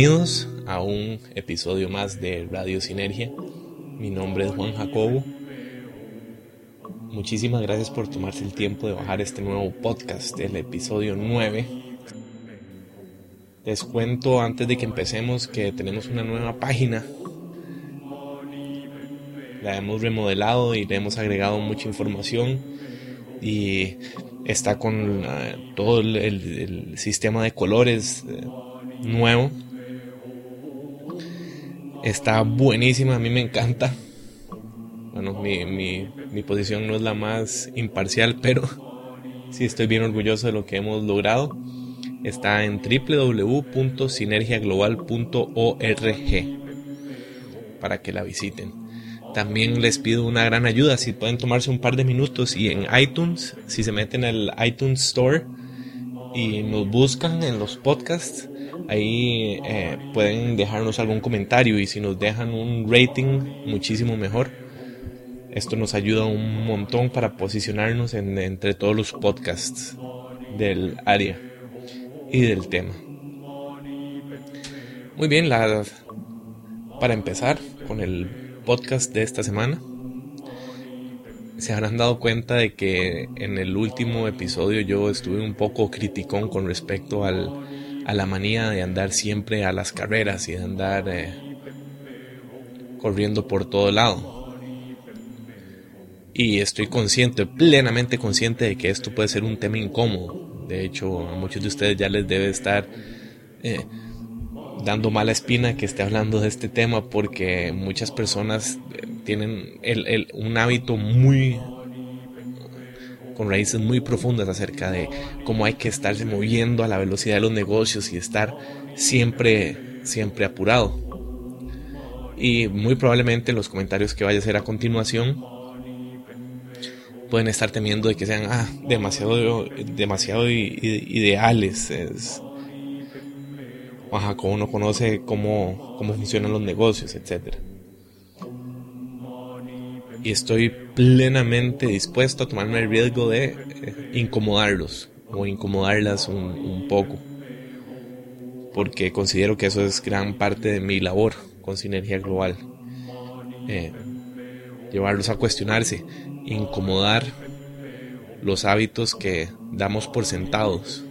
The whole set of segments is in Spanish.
Bienvenidos a un episodio más de Radio Sinergia. Mi nombre es Juan Jacobo. Muchísimas gracias por tomarse el tiempo de bajar este nuevo podcast, el episodio 9. Les cuento antes de que empecemos que tenemos una nueva página. La hemos remodelado y le hemos agregado mucha información y está con ah, todo el, sistema de colores eh, nuevo. Está buenísima, a mí me encanta. Bueno, mi, mi, mi posición no es la más imparcial, pero sí estoy bien orgulloso de lo que hemos logrado. Está en www.sinergiaglobal.org para que la visiten. También les pido una gran ayuda si pueden tomarse un par de minutos y en iTunes, si se meten al iTunes Store y nos buscan en los podcasts, ahí eh, pueden dejarnos algún comentario y si nos dejan un rating muchísimo mejor. Esto nos ayuda un montón para posicionarnos entre todos los podcasts del área y del tema. Muy bien, la, para empezar con el podcast de esta semana, se habrán dado cuenta de que en el último episodio yo estuve un poco criticón con respecto al, a la manía de andar siempre a las carreras y de andar eh, corriendo por todo lado. Y estoy consciente, plenamente consciente de que esto puede ser un tema incómodo. De hecho, a muchos de ustedes ya les debe estar eh, dando mala espina que esté hablando de este tema porque muchas personas eh, tienen el, un hábito muy con raíces muy profundas acerca de cómo hay que estarse moviendo a la velocidad de los negocios y estar siempre siempre apurado. Y muy probablemente los comentarios que vaya a hacer a continuación pueden estar temiendo de que sean ah, demasiado demasiado ideales es, Juan no conoce cómo, cómo funcionan los negocios, etc. Y estoy plenamente dispuesto a tomarme el riesgo de eh, incomodarlos o incomodarlas un, poco. Porque considero que eso es gran parte de mi labor con Sinergia Global. Eh, llevarlos a cuestionarse, incomodar los hábitos que damos por sentados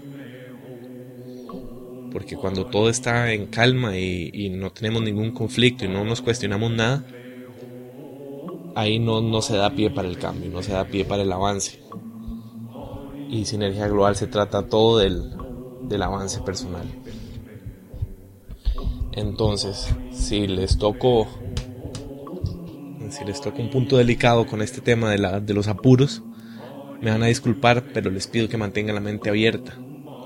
porque cuando todo está en calma y, no tenemos ningún conflicto y no nos cuestionamos nada, ahí no, no se da pie para el cambio, no se da pie para el avance. Y sinergia global se trata todo del, del avance personal. Entonces, si les toco si les un punto delicado con este tema de, la, de los apuros, me van a disculpar, pero les pido que mantengan la mente abierta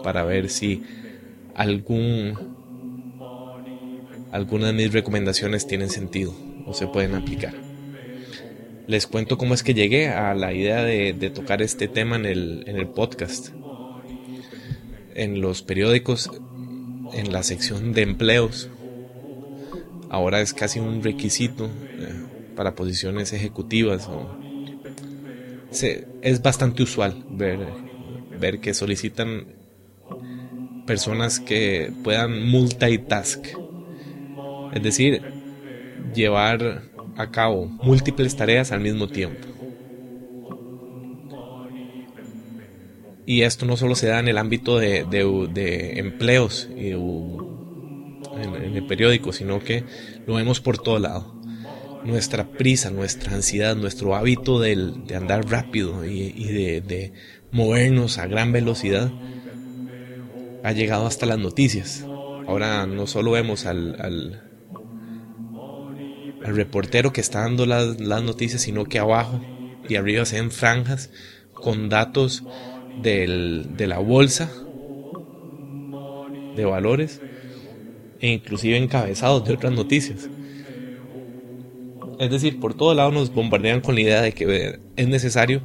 para ver si algún algunas de mis recomendaciones tienen sentido o se pueden aplicar. Les cuento cómo es que llegué a la idea de, tocar este tema en el, en el podcast. En los periódicos, en la sección de empleos, ahora es casi un requisito eh, para posiciones ejecutivas. es bastante usual ver, ver que solicitan personas que puedan multitask, es decir, llevar a cabo múltiples tareas al mismo tiempo. Y esto no solo se da en el ámbito de, empleos y, en, el periódico, sino que lo vemos por todo lado. Nuestra prisa, nuestra ansiedad, nuestro hábito de, andar rápido y, de movernos a gran velocidad ha llegado hasta las noticias. Ahora no solo vemos al, al, reportero que está dando las, noticias, sino que abajo y arriba se ven franjas con datos de la bolsa de valores e inclusive encabezados de otras noticias. Es decir, por todo lado nos bombardean con la idea de que es necesario,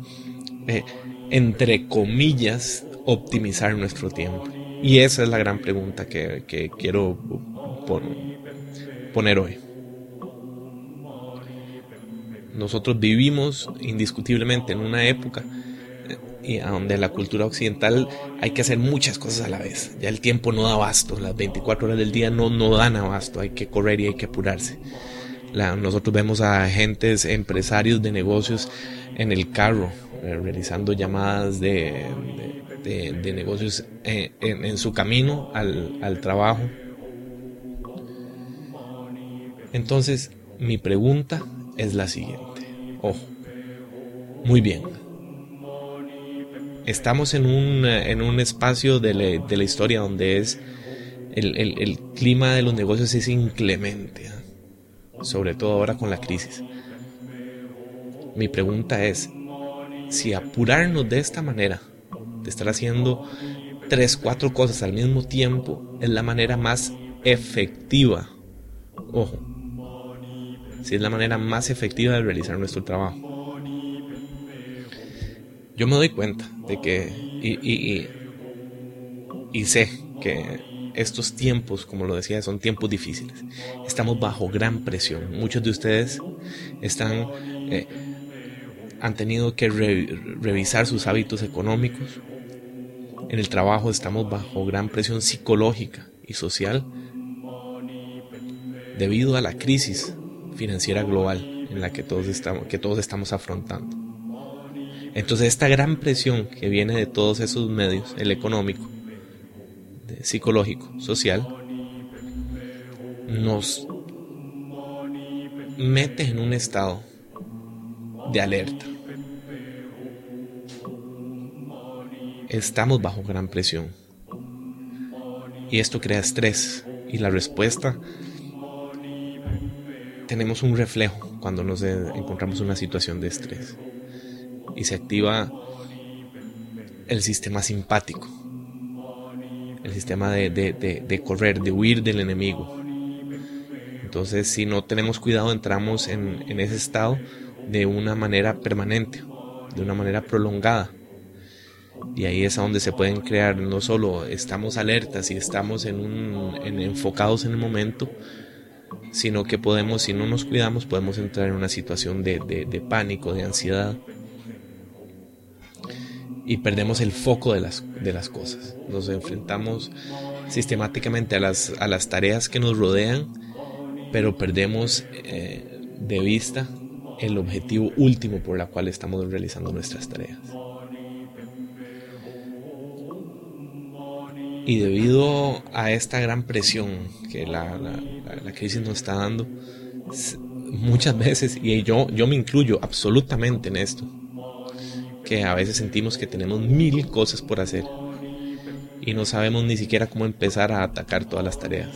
eh, entre comillas, optimizar nuestro tiempo. Y esa es la gran pregunta que, quiero poner hoy. Nosotros vivimos indiscutiblemente en una época y a donde la cultura occidental hay que hacer muchas cosas a la vez. Ya el tiempo no da abasto, las 24 horas del día no, no dan abasto, hay que correr y hay que apurarse. nosotros vemos a agentes, empresarios de negocios en el carro, eh, realizando llamadas de, de, negocios eh, en, su camino al, al trabajo. Entonces, mi pregunta es la siguiente. Ojo, muy bien. Estamos en un, en un espacio de, de la historia donde es el, el, clima de los negocios es inclemente, ¿eh? sobre todo ahora con la crisis. Mi pregunta es, si apurarnos de esta manera, de estar haciendo tres, cuatro cosas al mismo tiempo, es la manera más efectiva, ojo, si es la manera más efectiva de realizar nuestro trabajo yo me doy cuenta de que, y, sé que estos tiempos, como lo decía, son tiempos difíciles. Estamos bajo gran presión. Muchos de ustedes están, eh, han tenido que revisar sus hábitos económicos. En el trabajo estamos bajo gran presión psicológica y social debido a la crisis financiera global en la que todos estamos, que todos estamos afrontando. Entonces esta gran presión que viene de todos esos medios, el económico, psicológico, social, nos mete en un estado de alerta. Estamos bajo gran presión. Y esto crea estrés. Y la respuesta, tenemos un reflejo cuando nos encontramos en una situación de estrés y se activa el sistema simpático, el sistema de, correr, de huir del enemigo. Entonces, si no tenemos cuidado, entramos en, en ese estado de una manera permanente, de una manera prolongada. Y ahí es a donde se pueden crear, no solo estamos alertas y estamos en un, en, enfocados en el momento, sino que podemos, si no nos cuidamos, podemos entrar en una situación de, de pánico, de ansiedad, y perdemos el foco de las, de las cosas. Nos enfrentamos sistemáticamente a las, a las tareas que nos rodean, pero perdemos eh, de vista el objetivo último por la cual estamos realizando nuestras tareas. Y debido a esta gran presión que la, la, crisis nos está dando, muchas veces, y yo, yo me incluyo absolutamente en esto, que a veces sentimos que tenemos mil cosas por hacer y no sabemos ni siquiera cómo empezar a atacar todas las tareas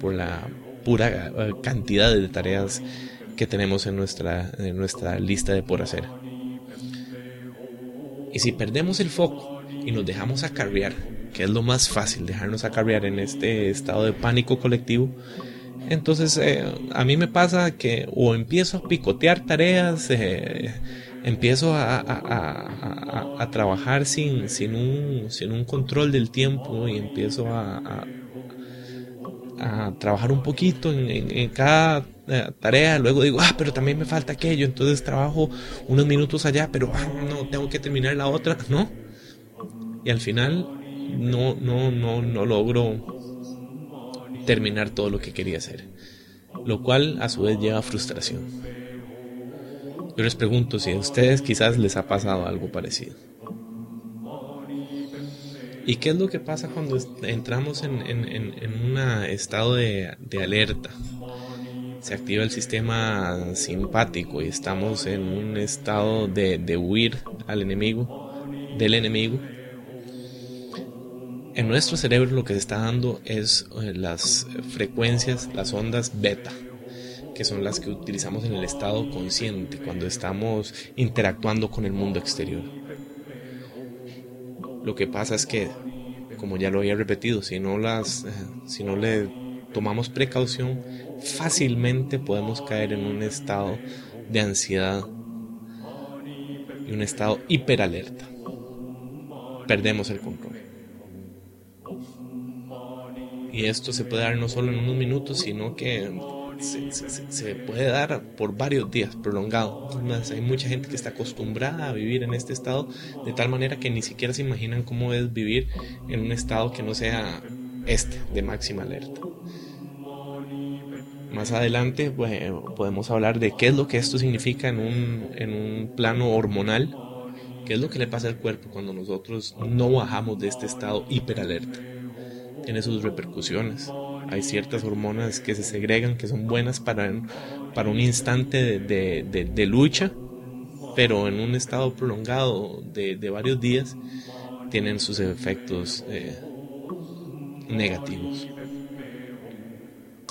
por la pura eh, cantidad de tareas que tenemos en nuestra, en nuestra lista de por hacer. Y si perdemos el foco y nos dejamos acarrear, que es lo más fácil, dejarnos acarrear en este estado de pánico colectivo, entonces eh, a mí me pasa que o empiezo a picotear tareas, eh, empiezo a, trabajar sin, sin, un, sin un control del tiempo y empiezo a, trabajar un poquito en, cada eh, tarea, luego digo, ah, pero también me falta aquello, entonces trabajo unos minutos allá, pero ah, no, tengo que terminar la otra, ¿no? Y al final no, no, no, no logro terminar todo lo que quería hacer, lo cual a su vez lleva a frustración. Yo les pregunto si a ustedes quizás les ha pasado algo parecido. ¿Y qué es lo que pasa cuando entramos en, un estado de, alerta? Se activa el sistema simpático y estamos en un estado de, de huir al enemigo, del enemigo. En nuestro cerebro lo que se está dando es eh, las frecuencias, las ondas beta que son las que utilizamos en el estado consciente cuando estamos interactuando con el mundo exterior. Lo que pasa es que, como ya lo había repetido, si no, las, eh, si no le tomamos precaución, fácilmente podemos caer en un estado de ansiedad y un estado hiperalerta. Perdemos el control. Y esto se puede dar no solo en unos minutos, sino que se, puede dar por varios días, prolongado. hay mucha gente que está acostumbrada a vivir en este estado de tal manera que ni siquiera se imaginan cómo es vivir en un estado que no sea este, de máxima alerta. Más adelante podemos hablar de qué es lo que esto significa en un, en un plano hormonal, qué es lo que le pasa al cuerpo cuando nosotros no bajamos de este estado hiperalerta. Tiene sus repercusiones hay ciertas hormonas que se segregan que son buenas para, para un instante de, lucha, pero en un estado prolongado de, varios días tienen sus efectos eh, negativos.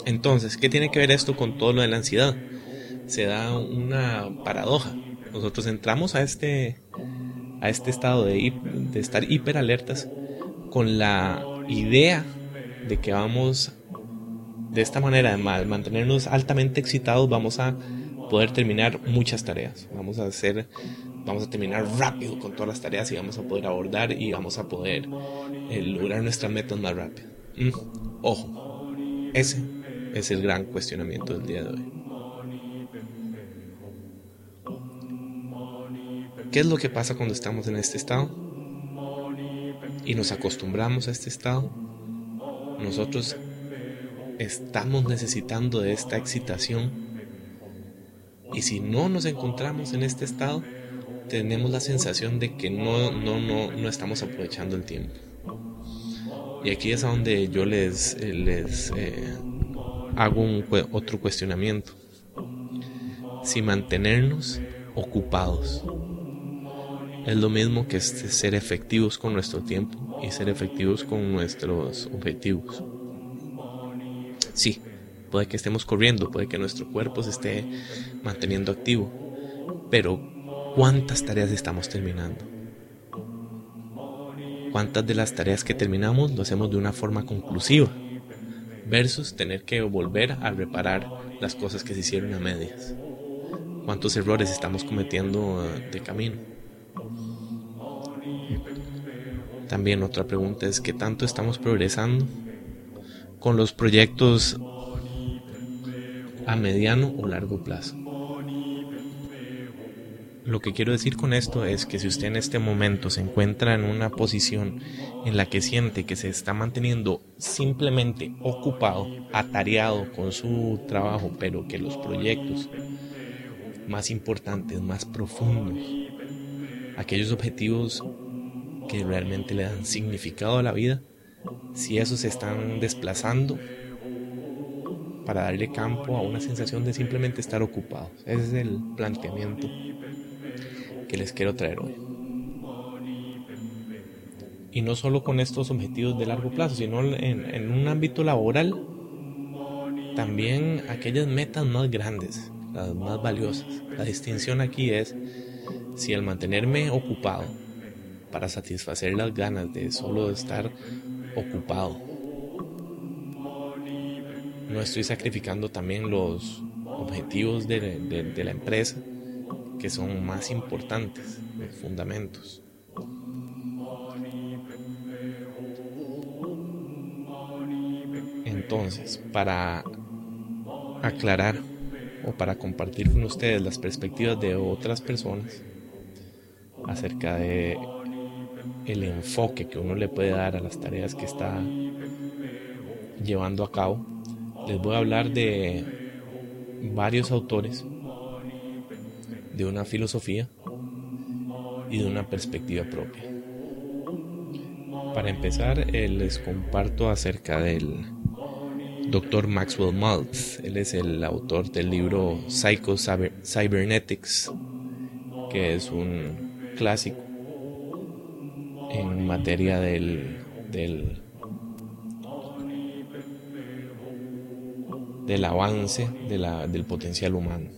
Entonces, ¿qué tiene que ver esto con todo lo de la ansiedad? Se da una paradoja. Nosotros entramos a este, a este estado de, estar hiperalertas con la idea de que vamos de esta manera, de mantenernos altamente excitados, vamos a poder terminar muchas tareas. Vamos a hacer, vamos a terminar rápido con todas las tareas y vamos a poder abordar y vamos a poder eh, lograr nuestras metas más rápido. Mm, ojo, ese es el gran cuestionamiento del día de hoy. ¿Qué es lo que pasa cuando estamos en este estado? Y nos acostumbramos a este estado. Nosotros estamos necesitando de esta excitación. Y si no nos encontramos en este estado, tenemos la sensación de que no, no, no, no estamos aprovechando el tiempo. Y aquí es a donde yo les, les eh, hago un, otro cuestionamiento. Si mantenernos ocupados es lo mismo que ser efectivos con nuestro tiempo y ser efectivos con nuestros objetivos. Sí, puede que estemos corriendo, puede que nuestro cuerpo se esté manteniendo activo, pero ¿cuántas tareas estamos terminando? ¿Cuántas de las tareas que terminamos lo hacemos de una forma conclusiva? Versus tener que volver a reparar las cosas que se hicieron a medias. ¿Cuántos errores estamos cometiendo eh, de camino? También otra pregunta es ¿qué tanto estamos progresando con los proyectos a mediano o largo plazo. Lo que quiero decir con esto es que si usted en este momento se encuentra en una posición en la que siente que se está manteniendo simplemente ocupado, atareado con su trabajo, pero que los proyectos más importantes, más profundos, aquellos objetivos que realmente le dan significado a la vida, si esos se están desplazando para darle campo a una sensación de simplemente estar ocupados. Ese es el planteamiento que les quiero traer hoy. Y no solo con estos objetivos de largo plazo, sino en, un ámbito laboral, también aquellas metas más grandes, las más valiosas. La distinción aquí es si al mantenerme ocupado para satisfacer las ganas de solo estar ocupado. No estoy sacrificando también los objetivos de, la empresa que son más importantes, los fundamentos. Entonces, para aclarar o para compartir con ustedes las perspectivas de otras personas acerca de el enfoque que uno le puede dar a las tareas que está llevando a cabo, les voy a hablar de varios autores, de una filosofía y de una perspectiva propia. Para empezar, eh, les comparto acerca del Dr. Maxwell Maltz. Él es el autor del libro Psycho Cybernetics, que es un clásico en materia del, del, del avance del potencial humano.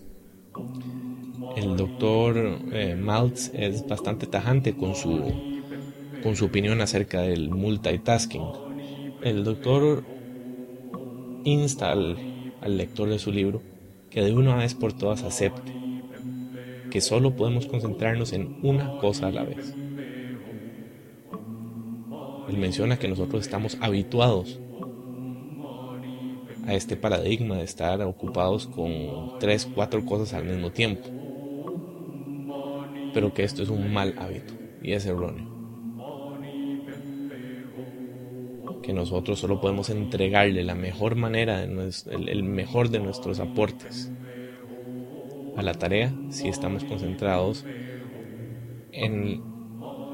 El doctor eh, Maltz es bastante tajante con su, con su opinión acerca del multitasking. El doctor insta al, al lector de su libro que de una vez por todas acepte que solo podemos concentrarnos en una cosa a la vez. Él menciona que nosotros estamos habituados a este paradigma de estar ocupados con tres, cuatro cosas al mismo tiempo. Pero que esto es un mal hábito y es erróneo. Que nosotros solo podemos entregarle la mejor manera, el mejor de nuestros aportes a la tarea si estamos concentrados en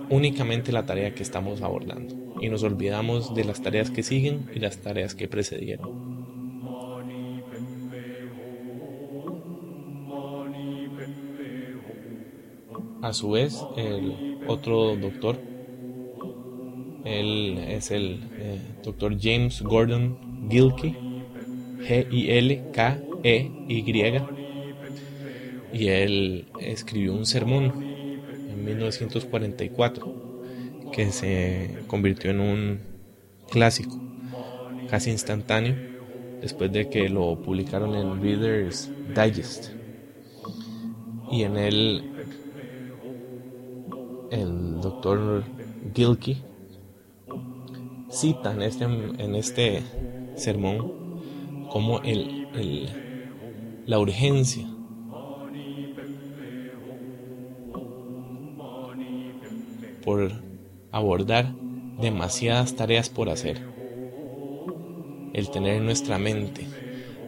únicamente la tarea que estamos abordando y nos olvidamos de las tareas que siguen y las tareas que precedieron. A su vez, el otro doctor, él es el eh, doctor James Gordon Gilkey, G-I-L-K-E-Y, y. Él escribió un sermón en 1944 que se convirtió en un clásico casi instantáneo después de que lo publicaron en Reader's Digest. Y en él el doctor Gilkey cita en este, en este sermón como el, el, la urgencia por abordar demasiadas tareas por hacer. El tener en nuestra mente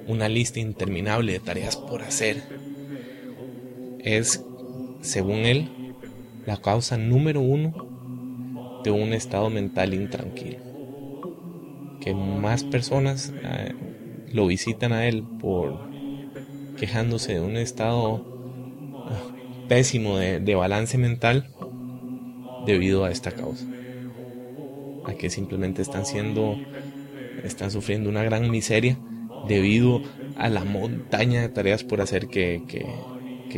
una lista interminable de tareas por hacer es, según él, la causa número uno de un estado mental intranquilo. Que más personas eh, lo visitan a él por quejándose de un estado ah, pésimo de balance mental debido a esta causa. A que simplemente están siendo, están sufriendo una gran miseria debido a la montaña de tareas por hacer que, que,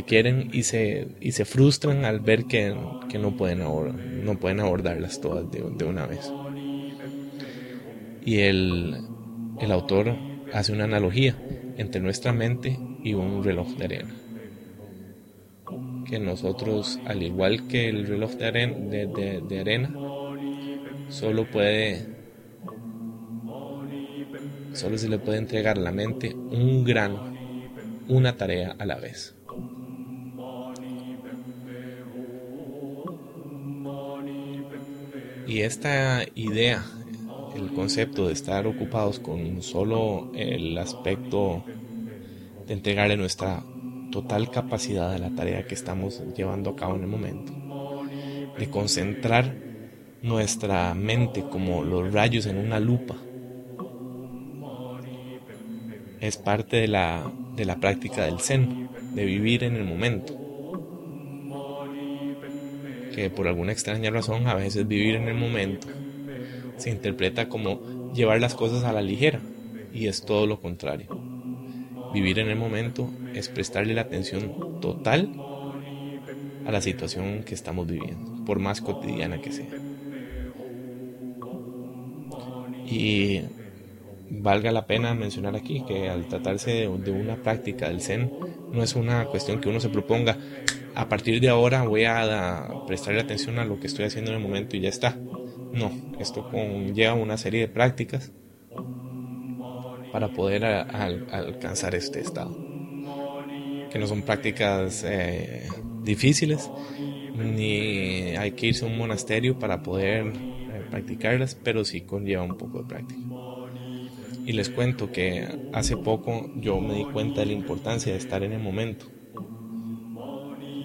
quieren y se, y se frustran al ver que, que no, pueden no pueden abordarlas todas de, de una vez. Y el, el autor hace una analogía entre nuestra mente y un reloj de arena que nosotros, al igual que el reloj de arena, de, arena solo puede, solo se le puede entregar a la mente un grano, una tarea a la vez. Y esta idea, el concepto de estar ocupados con solo el aspecto de entregarle nuestra total capacidad de la tarea que estamos llevando a cabo en el momento, de concentrar nuestra mente como los rayos en una lupa. Es parte de la, de la práctica del Zen, de vivir en el momento. Que por alguna extraña razón a veces vivir en el momento se interpreta como llevar las cosas a la ligera y es todo lo contrario. Vivir en el momento es prestarle la atención total a la situación que estamos viviendo, por más cotidiana que sea. Y valga la pena mencionar aquí que al tratarse de, una práctica del Zen, no es una cuestión que uno se proponga, a partir de ahora voy a, prestarle atención a lo que estoy haciendo en el momento y ya está. No, esto conlleva una serie de prácticas para poder alcanzar este estado. Que no son prácticas eh, difíciles, ni hay que irse a un monasterio para poder eh, practicarlas, pero sí conlleva un poco de práctica. Y les cuento que hace poco yo me di cuenta de la importancia de estar en el momento.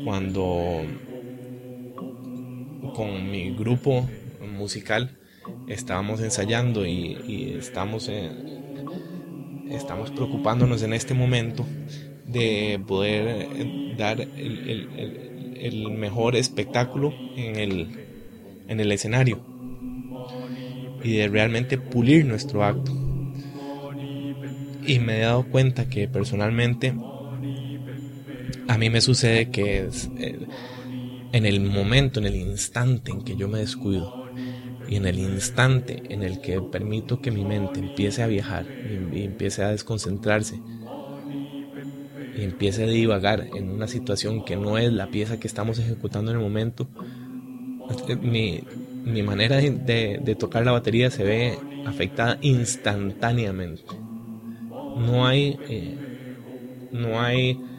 Cuando con mi grupo musical estábamos ensayando y, estamos en, estamos preocupándonos en este momento de poder eh, dar el, mejor espectáculo en el, en el escenario y de realmente pulir nuestro acto. Y me he dado cuenta que personalmente a mí me sucede que eh, en el momento, en el instante en que yo me descuido, y en el instante en el que permito que mi mente empiece a viajar y, empiece a desconcentrarse y empiece a divagar en una situación que no es la pieza que estamos ejecutando en el momento, mi, mi manera de, tocar la batería se ve afectada instantáneamente. no hay, eh, no hay eh,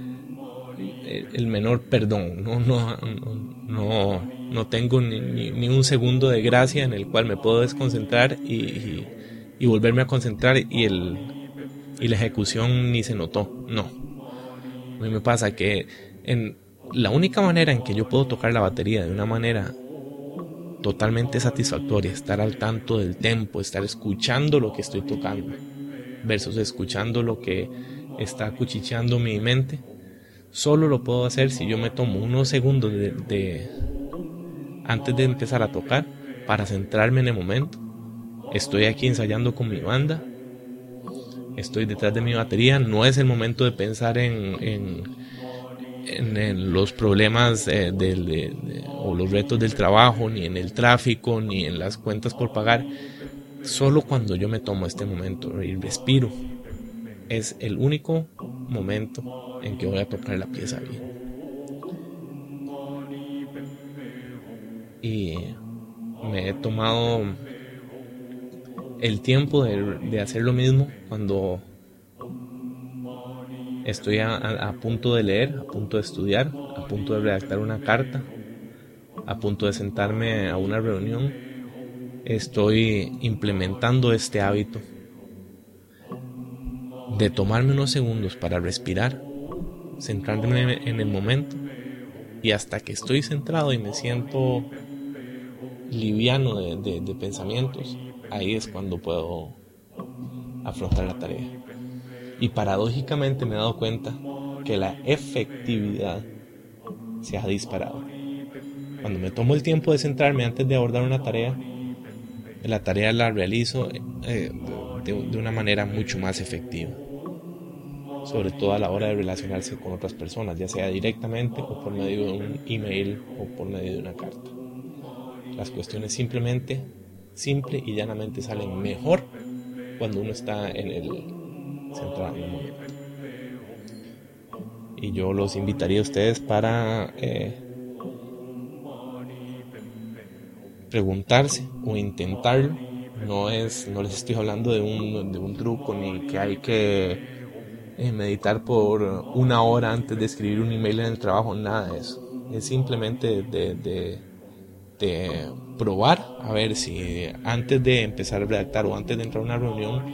el menor perdón, no, no, no, no tengo ni, un segundo de gracia en el cual me puedo desconcentrar y, y, volverme a concentrar y, el, y la ejecución ni se notó, no. A mí me pasa que en la única manera en que yo puedo tocar la batería de una manera totalmente satisfactoria, estar al tanto del tempo, estar escuchando lo que estoy tocando, versus escuchando lo que está cuchicheando mi mente, solo lo puedo hacer si yo me tomo unos segundos de, antes de empezar a tocar para centrarme en el momento. Estoy aquí ensayando con mi banda, estoy detrás de mi batería, no es el momento de pensar en, los problemas eh, o los retos del trabajo, ni en el tráfico, ni en las cuentas por pagar. Solo cuando yo me tomo este momento y respiro, es el único momento en que voy a tocar la pieza bien. Y me he tomado el tiempo de, hacer lo mismo cuando estoy a, punto de leer, a punto de estudiar, a punto de redactar una carta, a punto de sentarme a una reunión estoy implementando este hábito de tomarme unos segundos para respirar, centrarme en el momento y hasta que estoy centrado y me siento liviano de, pensamientos, ahí es cuando puedo afrontar la tarea. Y paradójicamente me he dado cuenta que la efectividad se ha disparado. Cuando me tomo el tiempo de centrarme antes de abordar una tarea, la tarea la realizo eh, de, una manera mucho más efectiva. Sobre todo a la hora de relacionarse con otras personas, ya sea directamente o por medio de un email o por medio de una carta. Las cuestiones simplemente, simple y llanamente salen mejor cuando uno está en el centrado en el momento. Y yo los invitaría a ustedes para eh, preguntarse o intentarlo. No, es, no les estoy hablando de un, de un truco ni que hay que eh, meditar por una hora antes de escribir un email en el trabajo, nada de eso. Es simplemente de, de, probar a ver si antes de empezar a redactar o antes de entrar a una reunión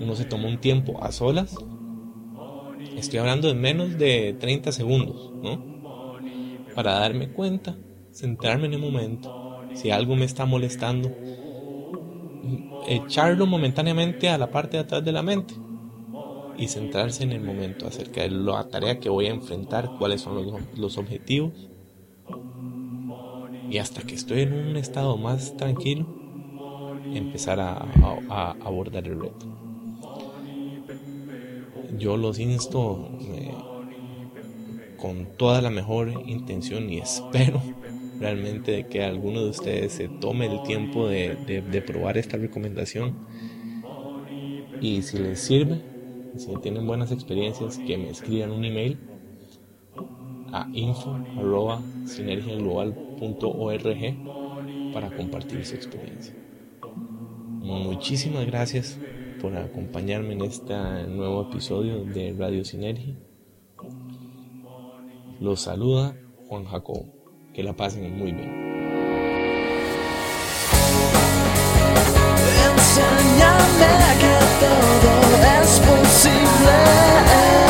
uno se toma un tiempo a solas. Estoy hablando de menos de 30 segundos, ¿no? Para darme cuenta, centrarme en el momento si algo me está molestando, echarlo momentáneamente a la parte de atrás de la mente y centrarse en el momento acerca de la tarea que voy a enfrentar, cuáles son los, objetivos. Y hasta que estoy en un estado más tranquilo, empezar a, abordar el reto. Yo los insto eh, con toda la mejor intención y espero realmente que alguno de ustedes se tome el tiempo de, de, probar esta recomendación y si les sirve, si tienen buenas experiencias, que me escriban un email a info.sinergiaglobal.org para compartir su experiencia. Muchísimas gracias por acompañarme en este nuevo episodio de Radio Sinergia. Los saluda Juan Jacobo. Que la pasen muy bien. Enséñame que todo es posible. Eh, eh.